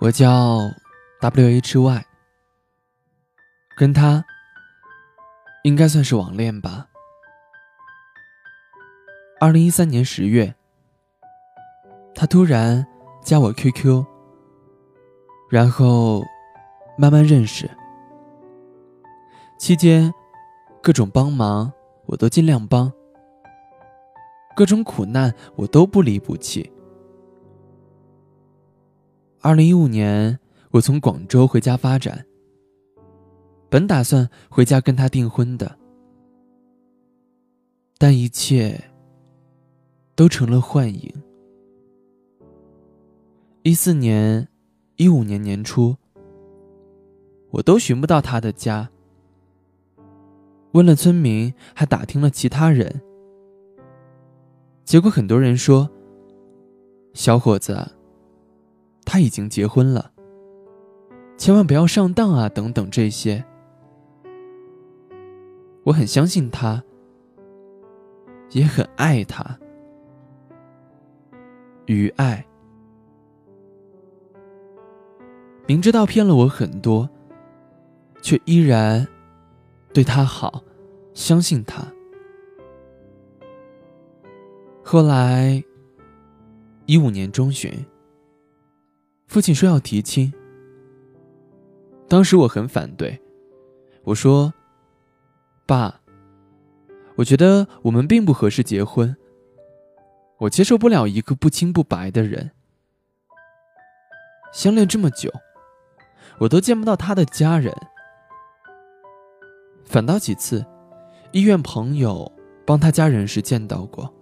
我叫 W H Y，跟他应该算是网恋吧。二零一三年十月，他突然加我 QQ，然后慢慢认识。期间，各种帮忙我都尽量帮，各种苦难我都不离不弃。二零一五年，我从广州回家发展，本打算回家跟他订婚的，但一切都成了幻影。一四年、一五年年初，我都寻不到他的家。问了村民，还打听了其他人，结果很多人说：“小伙子，他已经结婚了，千万不要上当啊！”等等这些，我很相信他，也很爱他，于爱，明知道骗了我很多，却依然。对他好，相信他。后来，一五年中旬，父亲说要提亲。当时我很反对，我说：“爸，我觉得我们并不合适结婚，我接受不了一个不清不白的人。相恋这么久，我都见不到他的家人。”反倒几次，医院朋友帮他家人时见到过。